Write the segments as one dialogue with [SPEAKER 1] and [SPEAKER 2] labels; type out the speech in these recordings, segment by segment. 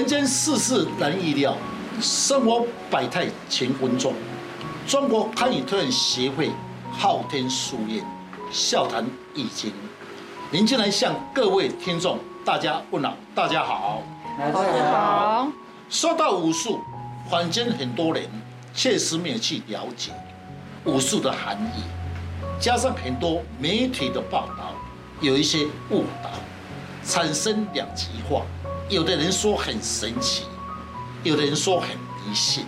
[SPEAKER 1] 人间世事难预料，生活百态乾坤中。中国堪舆推演协会昊天书院笑谈易经，您进来向各位听众大家问好，大家好，
[SPEAKER 2] 大家好。
[SPEAKER 1] 说到武术，坊间很多人确实没有去了解武术的含义，加上很多媒体的报道，有一些误导，产生两极化。有的人说很神奇，有的人说很迷信。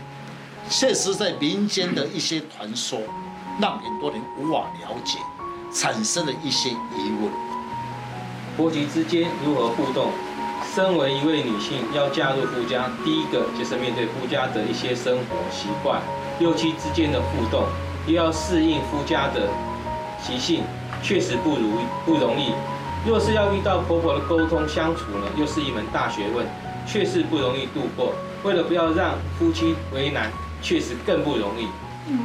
[SPEAKER 1] 确实，在民间的一些传说，让很多人无法了解，产生了一些疑问。
[SPEAKER 2] 婆媳之间如何互动？身为一位女性，要嫁入夫家，第一个就是面对夫家的一些生活习惯，六亲之间的互动，又要适应夫家的习性，确实不如不容易。若是要遇到婆婆的沟通相处呢，又是一门大学问，确实不容易度过。为了不要让夫妻为难，确实更不容易。
[SPEAKER 3] 嗯，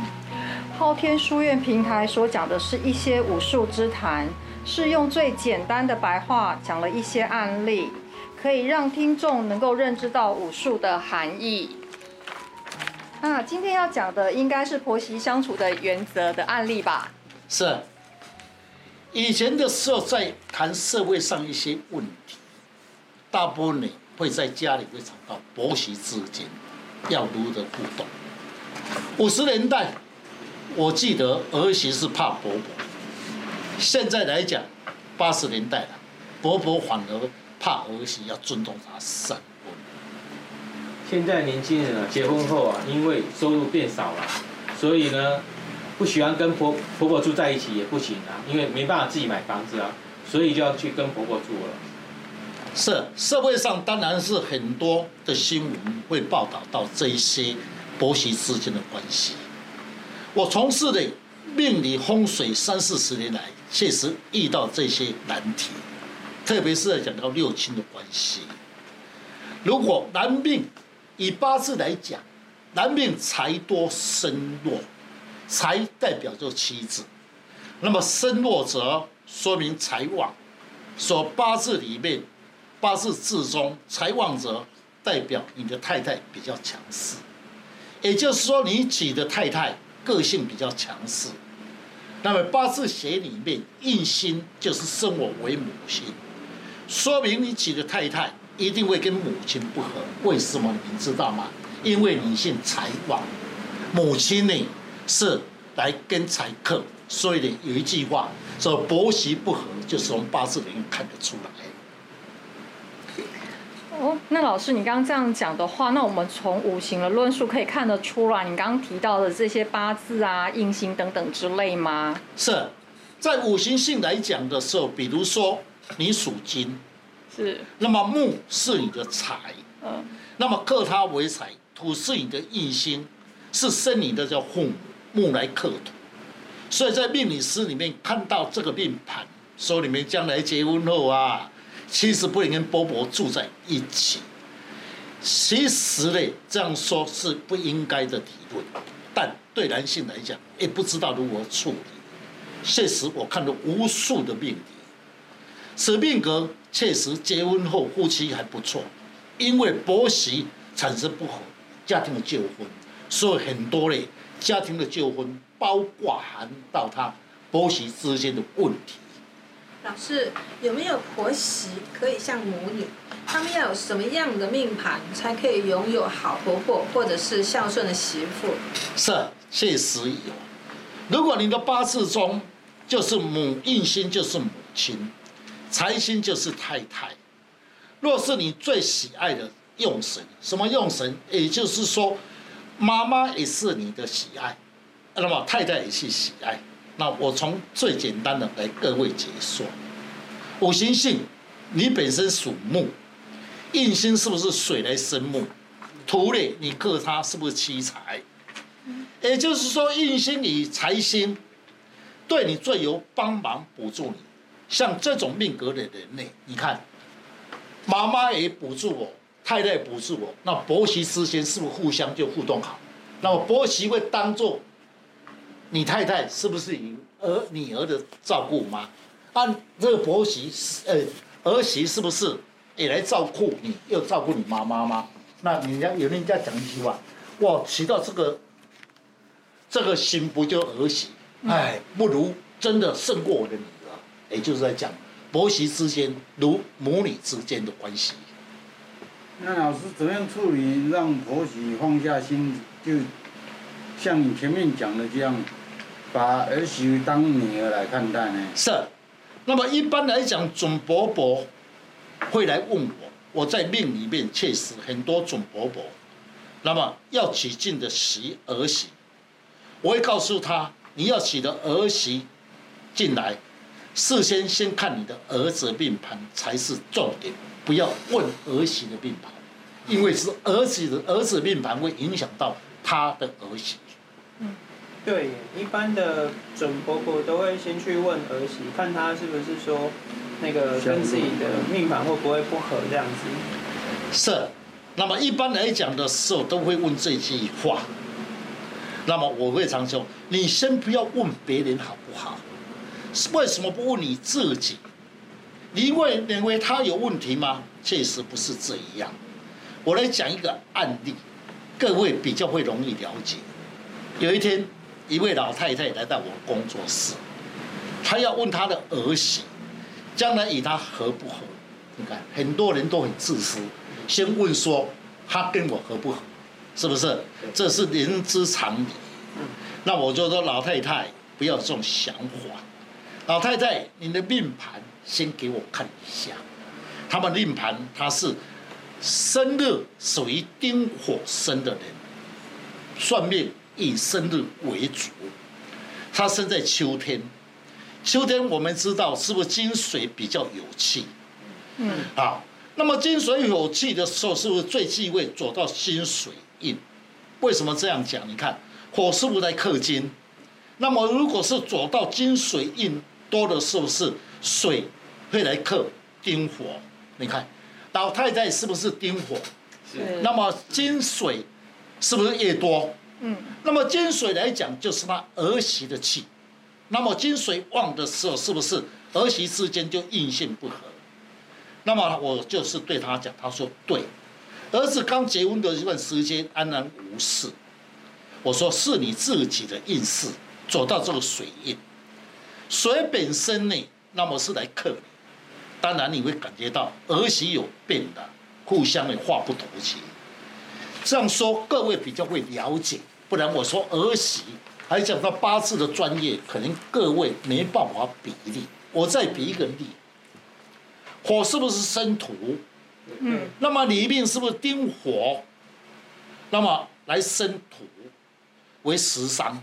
[SPEAKER 3] 昊天书院平台所讲的是一些武术之谈，是用最简单的白话讲了一些案例，可以让听众能够认知到武术的含义。那今天要讲的应该是婆媳相处的原则的案例吧？
[SPEAKER 1] 是。以前的时候，在谈社会上一些问题，大部分呢会在家里会讲到婆媳之间要如何互动。五十年代，我记得儿媳是怕婆婆；现在来讲，八十年代了，婆婆反而怕儿媳要尊重她三。
[SPEAKER 2] 现在年轻人啊，结婚后啊，因为收入变少了，所以呢。不喜欢跟婆婆婆住在一起也不行啊，因为没办法自己买房子啊，所以就要去跟婆婆住了。
[SPEAKER 1] 是社会上当然是很多的新闻会报道到这一些婆媳之间的关系。我从事的命理风水三四十年来，确实遇到这些难题，特别是在讲到六亲的关系。如果男命以八字来讲，男命财多身弱。财代表就妻子，那么身弱则说明财旺。说八字里面，八字之中财旺者，代表你的太太比较强势。也就是说，你娶的太太个性比较强势。那么八字学里面印星就是生我为母亲，说明你娶的太太一定会跟母亲不合。为什么你知道吗？因为你姓财旺，母亲呢？是来跟财克，所以呢，有一句话说婆媳不和，就是从八字里面看得出来。
[SPEAKER 3] 哦，那老师，你刚刚这样讲的话，那我们从五行的论述可以看得出来，你刚刚提到的这些八字啊、印星等等之类吗？
[SPEAKER 1] 是在五行性来讲的时候，比如说你属金，
[SPEAKER 3] 是，
[SPEAKER 1] 那么木是你的财，
[SPEAKER 3] 嗯，
[SPEAKER 1] 那么克它为财，土是你的印星，是生你的叫父母。木来克土，所以在命理师里面看到这个命盘，说你们将来结婚后啊，其实不能跟波波住在一起。其实呢，这样说是不应该的理论，但对男性来讲，也不知道如何处理。确实，我看了无数的命理，此命格确实结婚后夫妻还不错，因为婆媳产生不和，家庭的纠纷，所以很多嘞。家庭的纠纷，包括含到他婆媳之间的问题。
[SPEAKER 4] 老师，有没有婆媳可以像母女？他们要有什么样的命盘，才可以拥有好婆婆，或者是孝顺的媳妇？
[SPEAKER 1] 是，确实有。如果你的八字中就是母印星，就是母亲，财星就是太太。若是你最喜爱的用神，什么用神？也就是说。妈妈也是你的喜爱，那么太太也是喜爱。那我从最简单的来各位解说，五行性，你本身属木，印星是不是水来生木？土嘞，你克它是不是七财？也就是说，印星与财星对你最有帮忙补助你。像这种命格的人呢，你看，妈妈也补助我。太太不是我，那婆媳之间是不是互相就互动好？那么婆媳会当做你太太是不是以儿女儿的照顾妈？按这个婆媳，呃，儿媳是不是也来照顾你，又照顾你妈妈吗？那人家有人家讲一句话，哇，提到这个这个心不就儿媳？哎，不如真的胜过我的女儿，也就是在讲婆媳之间如母女之间的关系。
[SPEAKER 5] 那老师怎样处理让婆媳放下心，就像你前面讲的这样，把儿媳当女儿来看待呢？
[SPEAKER 1] 是，那么一般来讲，准伯伯会来问我，我在命里面确实很多准伯伯，那么要娶进的媳儿媳，我会告诉他，你要娶的儿媳进来，事先先看你的儿子命盘才是重点。不要问儿媳的命盘，因为是儿子的儿子命盘会影响到他的儿媳。
[SPEAKER 6] 嗯，对，一般的准婆婆都会先去问儿媳，看他是不是说那个跟自己的命盘会不会不合这样子。
[SPEAKER 1] 是，那么一般来讲的时候都会问这句话。那么我会常说，你先不要问别人好不好？为什么不问你自己？你因为认为他有问题吗？确实不是这样。我来讲一个案例，各位比较会容易了解。有一天，一位老太太来到我工作室，她要问她的儿媳，将来与她合不合？你看，很多人都很自私，先问说她跟我合不合，是不是？这是人之常理。那我就说老太太不要这种想法。老太太，你的命盘。先给我看一下，他们命盘他是生日属于丁火生的人，算命以生日为主。他生在秋天，秋天我们知道是不是金水比较有气？嗯，好，那么金水有气的时候，是不是最忌讳走到金水印？为什么这样讲？你看火是不是在克金？那么如果是走到金水印多的，是不是水？会来克丁火，你看，老太太是不是丁火？是。那么金水是不是越多？嗯。那么金水来讲，就是他儿媳的气。那么金水旺的时候，是不是儿媳之间就印性不合？那么我就是对他讲，他说对。儿子刚结婚的一段时间安然无事。我说是你自己的运势走到这个水印，水本身呢，那么是来克你。当然你会感觉到儿媳有变的，互相的话不投机。这样说各位比较会了解，不然我说儿媳还讲到八字的专业，可能各位没办法比例。我再比一个例，火是不是生土？嗯。那么里面是不是丁火？那么来生土为食伤。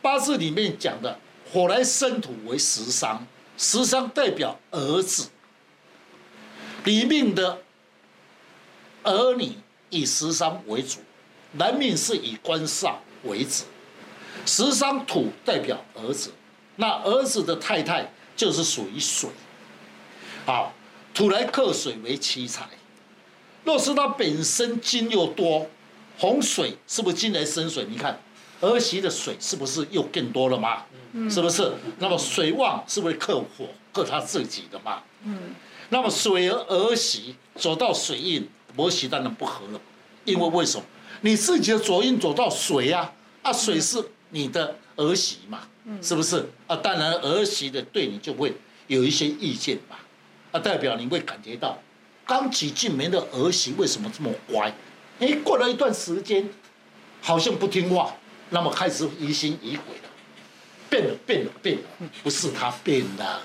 [SPEAKER 1] 八字里面讲的火来生土为食伤。食伤代表儿子，里命的儿女以食伤为主，男命是以官煞为子。食伤土代表儿子，那儿子的太太就是属于水。好，土来克水为奇财。若是他本身金又多，洪水是不是金来生水？你看儿媳的水是不是又更多了吗？是不是？那么水旺是为克火，克他自己的嘛？嗯。那么水儿儿媳走到水印，婆媳当然不合了，因为为什么？你自己的左印走到水呀，啊，啊水是你的儿媳嘛，是不是？啊，当然儿媳的对你就会有一些意见嘛，啊，代表你会感觉到，刚娶进门的儿媳为什么这么乖？哎，过了一段时间，好像不听话，那么开始疑心疑鬼了。变了，变了，变了，不是他变了，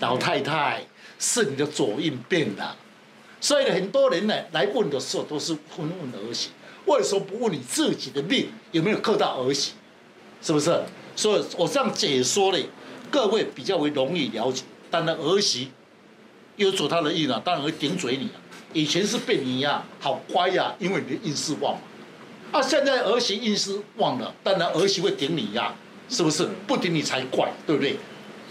[SPEAKER 1] 老太太是你的左印变了，所以呢很多人呢来问的时候都是问问儿媳，为什么不问你自己的命有没有克到儿媳？是不是？所以我这样解说呢，各位比较为容易了解。当然儿媳有走他的印啊，当然会顶嘴你啊。以前是被你呀，好乖呀，因为你的运势旺嘛。啊，现在儿媳运势旺了，当然儿媳会顶你呀。是不是不顶你才怪，对不对？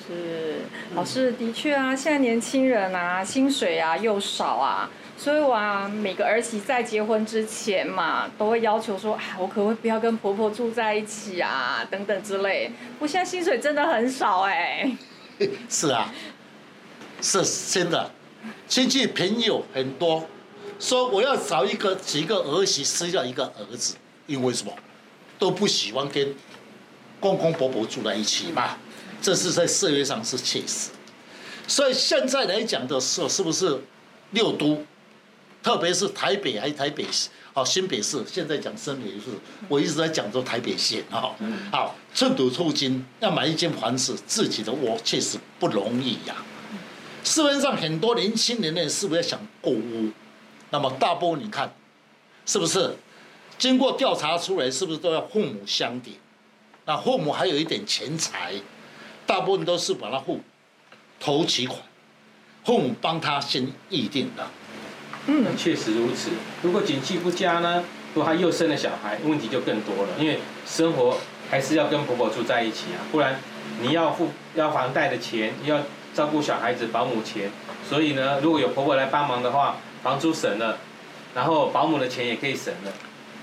[SPEAKER 3] 是，老师的确啊，现在年轻人啊，薪水啊又少啊，所以我啊，每个儿媳在结婚之前嘛，都会要求说，哎，我可不可以不要跟婆婆住在一起啊，等等之类。我现在薪水真的很少哎。
[SPEAKER 1] 是啊，是真的。亲戚朋友很多，说我要找一个几个儿媳生下一个儿子，因为什么？都不喜欢跟公公婆婆住在一起嘛，这是在社会上是切实。所以现在来讲的时候，是不是六都，特别是台北还是台北市？哦，新北市现在讲新北市，我一直在讲说台北县哦。好，寸土寸金，要买一间房子，自己的窝，确实不容易呀。市面上很多年轻人呢，是不是想购屋？那么大部分你看，是不是？经过调查出来，是不是都要父母相抵？那父母还有一点钱财，大部分都是把他付头期款，父母帮他先预定的。
[SPEAKER 2] 嗯，确实如此。如果景气不佳呢？如果他又生了小孩，问题就更多了。因为生活还是要跟婆婆住在一起啊，不然你要付要房贷的钱，要照顾小孩子保姆钱。所以呢，如果有婆婆来帮忙的话，房租省了，然后保姆的钱也可以省了。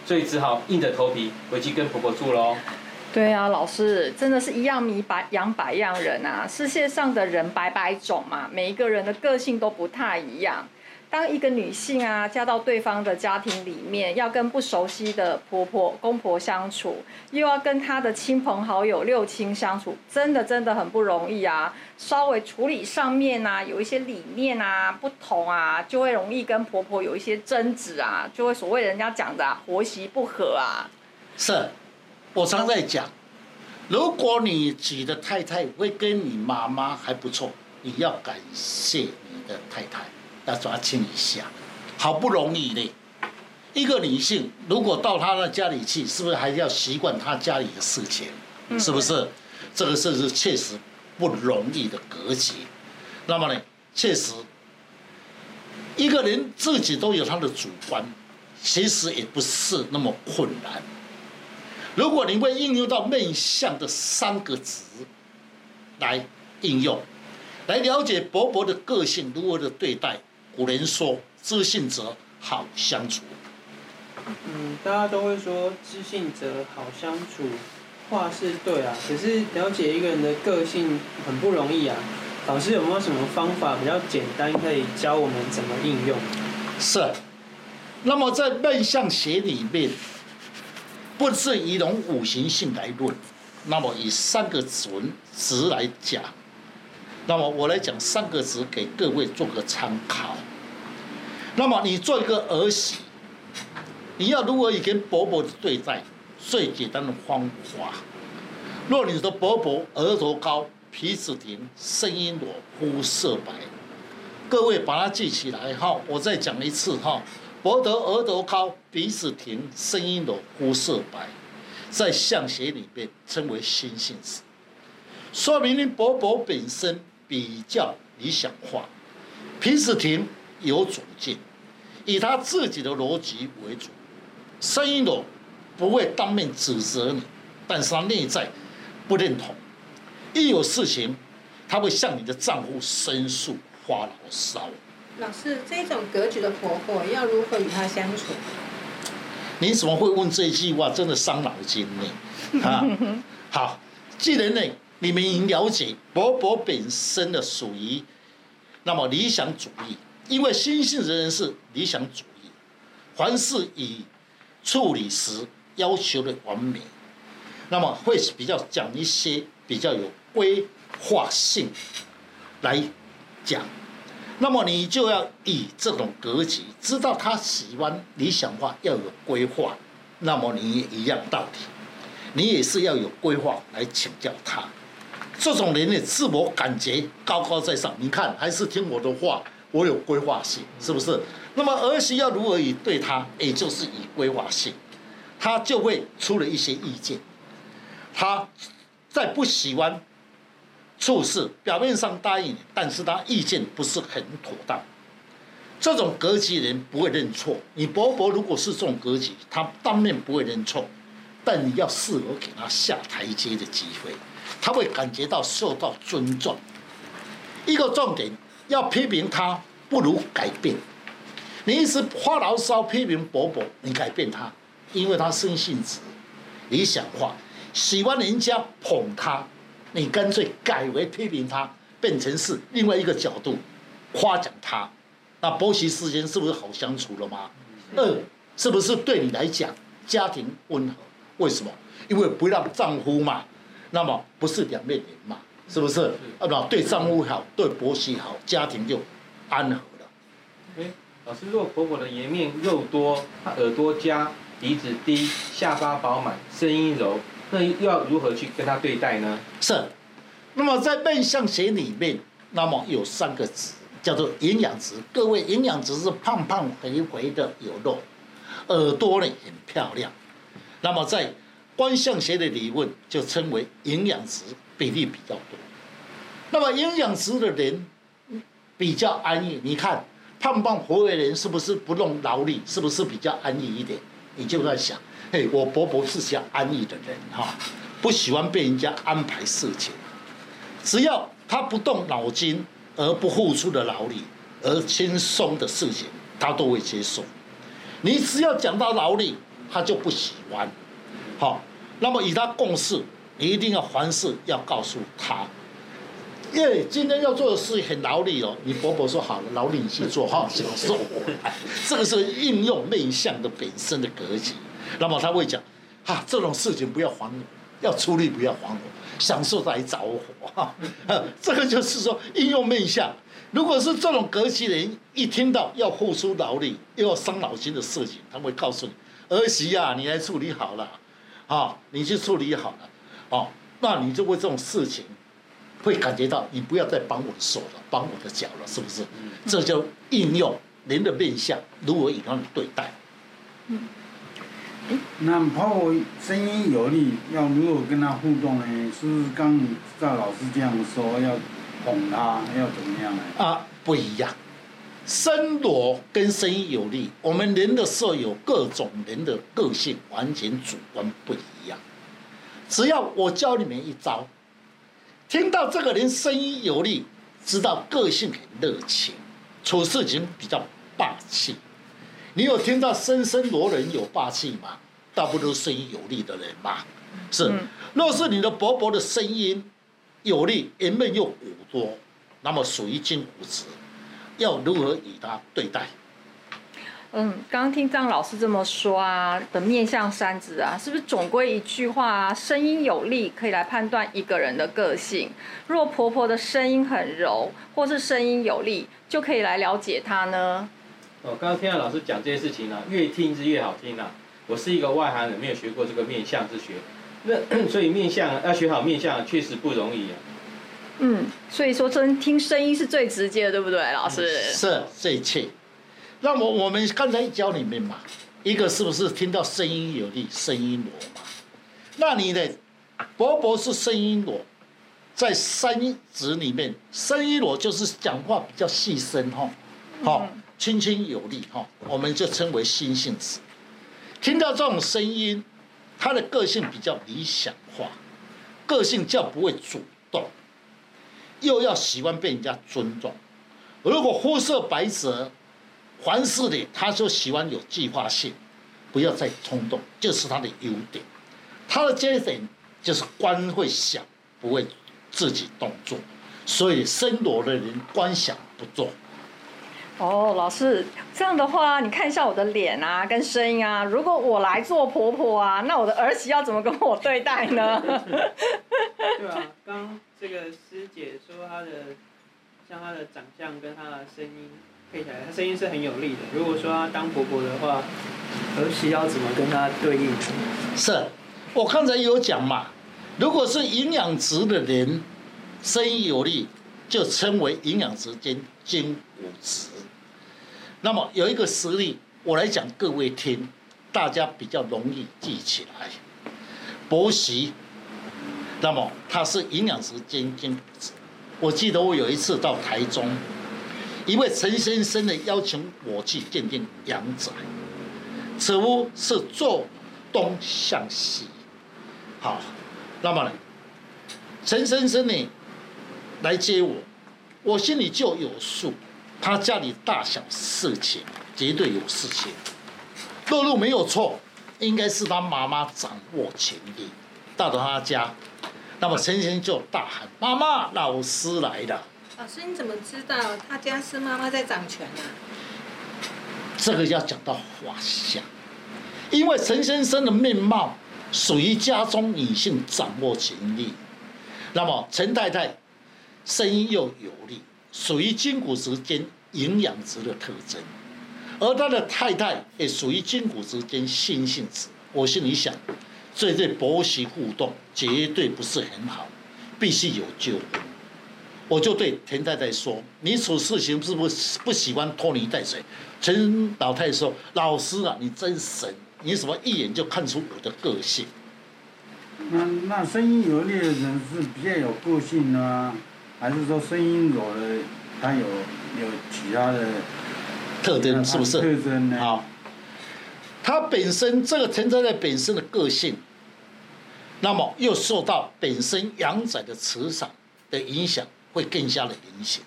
[SPEAKER 2] 所以只好硬着头皮回去跟婆婆住喽。
[SPEAKER 3] 对啊，老师真的是一样米百养百样人啊！世界上的人百百种嘛，每一个人的个性都不太一样。当一个女性啊嫁到对方的家庭里面，要跟不熟悉的婆婆公婆相处，又要跟她的亲朋好友六亲相处，真的真的很不容易啊！稍微处理上面啊，有一些理念啊不同啊，就会容易跟婆婆有一些争执啊，就会所谓人家讲的啊，婆媳不和啊。
[SPEAKER 1] 是，我常在讲，如果你娶的太太会跟你妈妈还不错，你要感谢你的太太。要抓紧一下，好不容易的，一个女性如果到她的家里去，是不是还要习惯她家里的事情？是不是？这个事是确实不容易的格局。那么呢，确实一个人自己都有他的主观，其实也不是那么困难。如果你会应用到面相的三个值来应用，来了解伯伯的个性如何的对待。古人说：“知信者好相处。”
[SPEAKER 6] 嗯，大家都会说“知信者好相处”，话是对啊。可是了解一个人的个性很不容易啊。老师有没有什么方法比较简单，可以教我们怎么应用？
[SPEAKER 1] 是。那么在面相学里面，不是以种五行性来论，那么以三个准值来讲。那么我来讲三个字给各位做个参考。那么你做一个儿媳，你要如何以跟伯伯的对待？最简单的方法，若你的伯伯额头高、鼻子挺、声音裸、肤色白，各位把它记起来哈。我再讲一次哈，伯德额头高、鼻子挺、声音裸、肤色白，在相学里面称为心性子，说明你伯伯本身。比较理想化，平时听有主见，以他自己的逻辑为主，声音柔不会当面指责你，但是他内在不认同，一有事情他会向你的丈夫申诉发牢骚。
[SPEAKER 4] 老师，这种格局的婆婆要如何与她相处？
[SPEAKER 1] 你怎么会问这句话？真的伤脑筋呢？啊，好，既然呢。你们已经了解伯伯本身的属于那么理想主义，因为心性人是理想主义，凡事以处理时要求的完美，那么会比较讲一些比较有规划性来讲，那么你就要以这种格局，知道他喜欢理想化要有规划，那么你也一样道理，你也是要有规划来请教他。这种人呢，自我感觉高高在上，你看还是听我的话，我有规划性，是不是？那么儿媳要如何以对他，也就是以规划性，他就会出了一些意见。他在不喜欢处事，表面上答应，但是他意见不是很妥当。这种格局的人不会认错。你伯伯如果是这种格局，他当面不会认错，但你要适合给他下台阶的机会。他会感觉到受到尊重。一个重点，要批评他不如改变。你一直发牢骚批评伯伯，你改变他，因为他生性子、理想化，喜欢人家捧他，你干脆改为批评他，变成是另外一个角度，夸奖他，那婆媳之间是不是好相处了吗？二是不是对你来讲家庭温和？为什么？因为不让丈夫嘛，那么不是两面人嘛，是不是？啊，那对丈夫好，对婆媳好，家庭就安和了。
[SPEAKER 2] 哎，老师，若婆婆的颜面肉多，她耳朵尖，鼻子低，下巴饱满，声音柔，那又要如何去跟她对待呢？
[SPEAKER 1] 是。那么在面相学里面，那么有三个值，叫做营养值。各位，营养值是胖胖肥肥的有肉，耳朵呢很漂亮。那么在观象学的理论就称为营养值比例比较多。那么营养值的人比较安逸。你看胖胖肥肥的人是不是不用劳力？是不是比较安逸一点？你就在想，嘿，我婆婆是想安逸的人哈，不喜欢被人家安排事情。只要他不动脑筋而不付出的劳力而轻松的事情，他都会接受。你只要讲到劳力，他就不喜欢。好，那么与他共事，你一定要凡事要告诉他，因为今天要做的事很劳力哦。你婆婆说好了，劳力你去做哈，享受。这个是应用面相的本身的格局。那么他会讲，哈，这种事情不要还我，要出力不要还我。享受在着火哈，这个就是说应用面相。如果是这种格局的人，一听到要付出劳力又要伤脑筋的事情，他会告诉你：“儿媳啊，你来处理好了，啊，你去处理好了，哦，那你就为这种事情会感觉到你不要再绑我的手了，绑我的脚了，是不是？这就应用人的面相如何与他们对待。”嗯。
[SPEAKER 5] 那婆婆声音有力，要如何跟他互动呢？是不是刚赵老师这样说，要哄他，要怎么样呢？
[SPEAKER 1] 啊，不一样，声罗跟声音有力，我们人的时候有各种人的个性，完全主观不一样。只要我教你们一招，听到这个人声音有力，知道个性很热情，处事情比较霸气。你有听到声声罗人有霸气吗？大部分都是声音有力的人嘛。是，若是你的婆婆的声音有力，人们又骨多，那么属于金骨质，要如何与她对待？
[SPEAKER 3] 嗯，刚刚听张老师这么说啊，的面相三子啊，是不是总归一句话啊？声音有力可以来判断一个人的个性。若婆婆的声音很柔，或是声音有力，就可以来了解她呢？
[SPEAKER 2] 哦，刚刚听到老师讲这些事情呢、啊，越听是越好听啊。我是一个外行人，没有学过这个面相之学，那 所以面相要学好面相确实不容易啊。
[SPEAKER 3] 嗯，所以说真听声音是最直接的，对不对，老师？嗯、
[SPEAKER 1] 是最切。那我我们刚才教你们嘛，一个是不是听到声音有力，声音锣嘛？那你的勃勃是声音锣，在三指里面，声音锣就是讲话比较细声哈，好。嗯轻轻有力哈，我们就称为心性子。听到这种声音，他的个性比较理想化，个性较不会主动，又要喜欢被人家尊重。如果肤色白泽，凡事的他就喜欢有计划性，不要再冲动，就是他的优点。他的缺点就是官会想，不会自己动作，所以生罗的人官想不做。
[SPEAKER 3] 哦，老师，这样的话，你看一下我的脸啊，跟声音啊。如果我来做婆婆啊，那我的儿媳要怎么跟我对待呢？
[SPEAKER 6] 对啊，刚这个师姐说她的，像她的长相跟她的声音配起来，她声音是很有力的。如果说她当婆婆的话，儿媳要怎么跟她对应？
[SPEAKER 1] 是，我刚才有讲嘛，如果是营养值的人，声音有力，就称为营养值兼金骨质。那么有一个实例，我来讲各位听，大家比较容易记起来。婆媳，那么它是营养师兼金骨质。我记得我有一次到台中，一位陈先生的邀请我去鉴定阳宅，此屋是坐东向西。好，那么呢，陈先生呢来接我，我心里就有数。他家里大小事情绝对有事情，露露没有错，应该是他妈妈掌握权力。到了他家，那么陈先生就大喊：“妈妈，老师来了！”
[SPEAKER 4] 老师，你怎么知道他家是妈妈在掌权呢、啊？
[SPEAKER 1] 这个要讲到画像，因为陈先生的面貌属于家中女性掌握权力，那么陈太太声音又有力，属于筋骨质兼营养值的特征，而他的太太也属于筋骨之间心性质。我心里想，这对婆媳互动绝对不是很好，必须有救。我就对田太太说：“你处事情是不是不喜欢拖泥带水？”陈老太说：“老师啊，你真神，你怎么一眼就看出我的个性？”
[SPEAKER 5] 那那声音有力的人是比较有个性呢，还是说声音柔的他有有其他的
[SPEAKER 1] 特征？是不是？
[SPEAKER 5] 特征呢？
[SPEAKER 1] 好。他本身这个存在在本身的个性，那么又受到本身阳宅的磁场的影响，会更加的明显。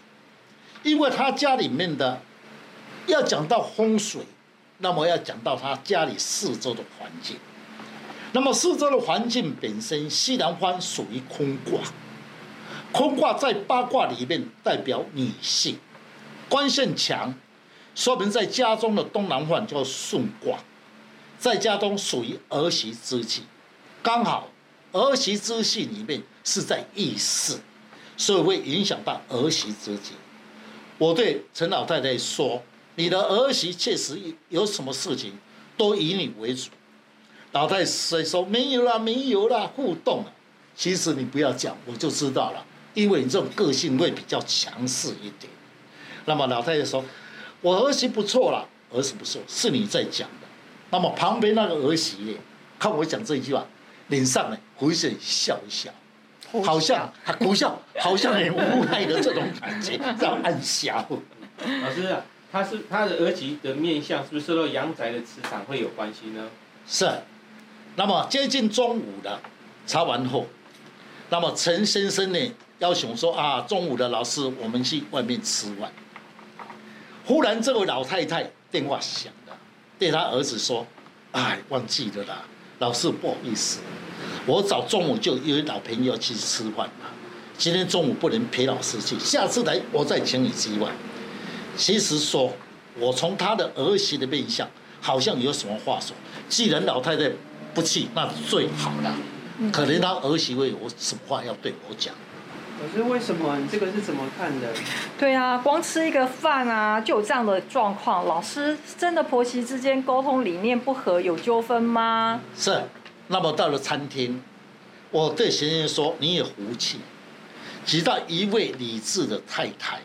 [SPEAKER 1] 因为他家里面的要讲到风水，那么要讲到他家里四周的环境。那么四周的环境本身，西南方属于空卦，空卦在八卦里面代表女性，关系强，说明在家中的东南方叫顺卦。在家中属于儿媳之气，刚好儿媳之气里面是在意识，所以会影响到儿媳之气。我对陈老太太说：“你的儿媳确实有什么事情都以你为主。”老太太说：“没有啦，没有啦，互动了。”其实你不要讲，我就知道了，因为你这种个性会比较强势一点。那么老太太说：“我儿媳不错啦，儿媳不错，是你在讲的。”那么旁边那个儿媳呢，看我讲这一句话，脸上呢回身笑一笑，好像他苦笑，好像很无奈的这种感觉，这样暗笑。
[SPEAKER 2] 老师啊，他是他的儿媳的面相，是不是受到阳宅的磁场会有关系呢？
[SPEAKER 1] 是。那么接近中午的查完后，那么陈先生呢要求说啊，中午的老师我们去外面吃饭。忽然这位老太太电话响了。对他儿子说：“哎，忘记了啦，老师不好意思，我早中午就约老朋友去吃饭了，今天中午不能陪老师去，下次来我再请你吃饭。”其实说，我从他的儿媳的面相，好像有什么话说。既然老太太不去，那最好了。可能他儿媳会有什么话要对我讲。
[SPEAKER 6] 可是为什么？你这个是怎么看的？
[SPEAKER 3] 对啊，光吃一个饭啊，就有这样的状况。老师，真的婆媳之间沟通理念不合，有纠纷吗？
[SPEAKER 1] 是。那么到了餐厅，我对学生说：“你也服气，直到一位理智的太太。”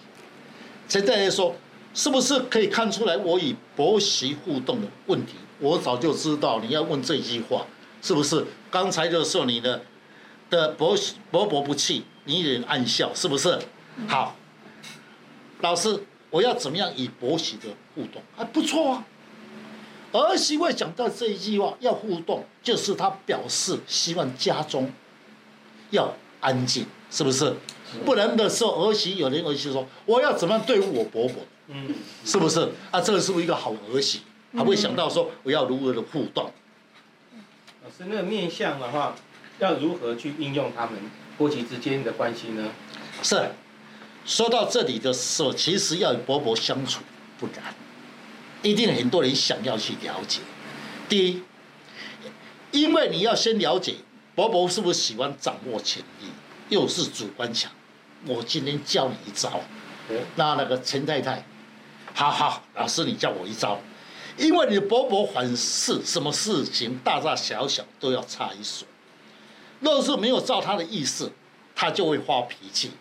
[SPEAKER 1] 陈太太说：“是不是可以看出来我与婆媳互动的问题？”我早就知道你要问这句话，是不是？刚才就说你的的婆婆婆不气。你一脸暗笑，是不是？好，老师，我要怎么样与婆媳的互动？还不错啊。儿媳会讲到这一句话，要互动，就是他表示希望家中要安静，是不是？不然的时候，儿媳有人儿媳说，我要怎么样对付我婆婆？嗯，是不是？啊，这个是不是一个好儿媳？还会想到说我要如何的互动？
[SPEAKER 2] 老师，那个面相的话，要如何去应用他们？婆媳之间的关系呢？
[SPEAKER 1] 是，说到这里的时候，其实要与伯伯相处不难，一定很多人想要去了解。第一，因为你要先了解伯伯是不是喜欢掌握权力，又是主观强。我今天教你一招，那那个陈太太，好好，老师你教我一招，因为你的婆婆凡事什么事情大大小小都要插一手。若是没有照他的意思，他就会发脾气。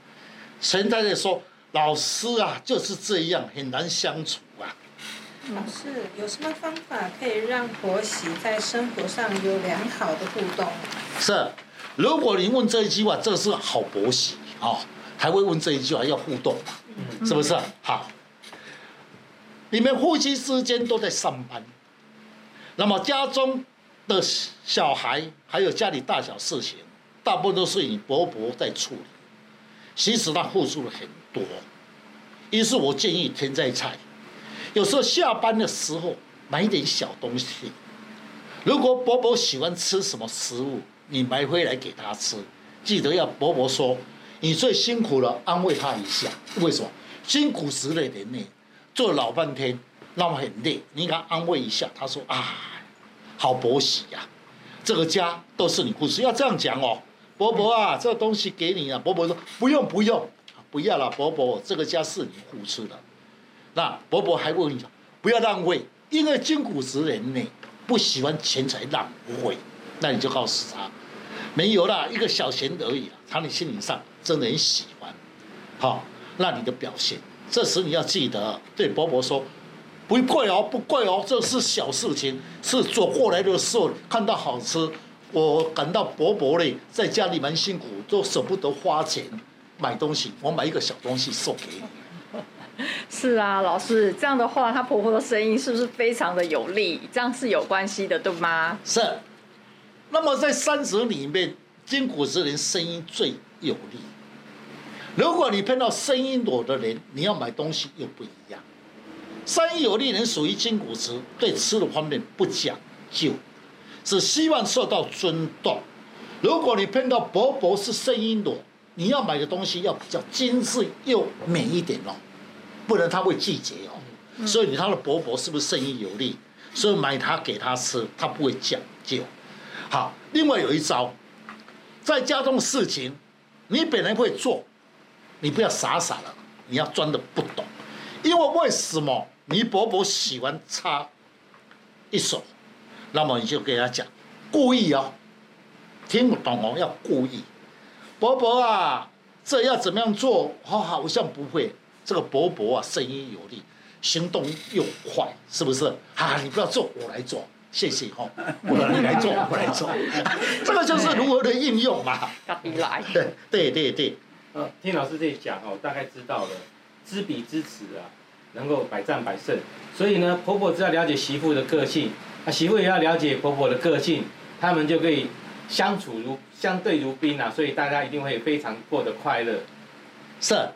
[SPEAKER 1] 陈太太说：“老师啊，就是这样，很难相处啊。”
[SPEAKER 4] 老师有什么方法可以让婆媳在生活上有良好的互动？
[SPEAKER 1] 是，如果你问这一句话，这是好婆媳啊、哦，还会问这一句话要互动嘛？是不是？好，你们夫妻之间都在上班，那么家中。的小孩还有家里大小事情，大部分都是你伯伯在处理。其实他付出了很多，于是我建议天在菜，有时候下班的时候买一点小东西。如果伯伯喜欢吃什么食物，你买回来给他吃，记得要伯伯说你最辛苦了，安慰他一下。为什么？辛苦十来年呢，做老半天，那么很累，你给他安慰一下，他说啊，好婆媳呀，这个家都是你付出，要这样讲哦。伯伯啊，这个东西给你啊。伯伯说不用不用，不要了，伯伯，这个家是你付出的。那伯伯还问你讲，不要浪费，因为筋骨直人呢，不喜欢钱财浪费。那你就告诉他，没有啦，一个小钱而已，他你心理上真的很喜欢。好，那你的表现，这时你要记得对伯伯说，不贵哦，不贵哦，这是小事情，是走过来的时候看到好吃，我感到伯伯嘞在家里蛮辛苦，都舍不得花钱买东西，我买一个小东西送给你。
[SPEAKER 3] 是啊，老师这样的话，她婆婆的声音是不是非常的有力？这样是有关系的，对吗？
[SPEAKER 1] 是。那么在三者里面，筋骨之人声音最有力。如果你碰到声音弱的人，你要买东西又不一样。声音有利人属于筋骨直，对吃的方面不讲究，只希望受到尊重。如果你碰到伯伯是声音弱，你要买的东西要比较精致又美一点哦。不然他会拒绝哦，所以你他的伯伯是不是生意有利？所以买它给他吃，他不会讲究。好，另外有一招，在家中的事情，你本来会做，你不要傻傻的，你要装的不懂，因为为什么你伯伯喜欢插一手，那么你就给他讲，故意哦，听不懂哦，要故意，伯伯啊，这要怎么样做？好好像不会。这个伯伯啊，声音有力，行动又快，是不是？啊，你不要做，我来做，谢谢哈、哦，我来做，我来做，这个就是如何的应用嘛。
[SPEAKER 3] 你来。
[SPEAKER 1] 对对对对。
[SPEAKER 2] 呃，听老师这讲哦，大概知道了，知彼知此啊，能够百战百胜。所以呢，婆婆只要了解媳妇的个性，啊，媳妇也要了解婆婆的个性，他们就可以相处如相对如宾啊，所以大家一定会非常过得快乐。
[SPEAKER 1] 是。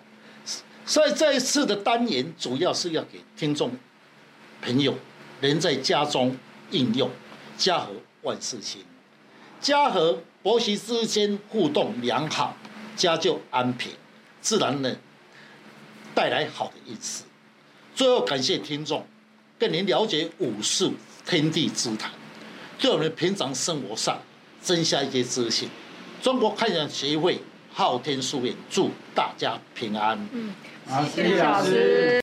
[SPEAKER 1] 所以这一次的单元主要是要给听众朋友，人在家中应用，家和万事兴，家和婆媳之间互动良好，家就安平，自然呢带来好的意思。最后感谢听众，跟您了解武术天地之谈，对我们平常生活上增加一些自信。中国看展协会昊天书院祝大家平安。
[SPEAKER 3] 嗯。谢谢老师。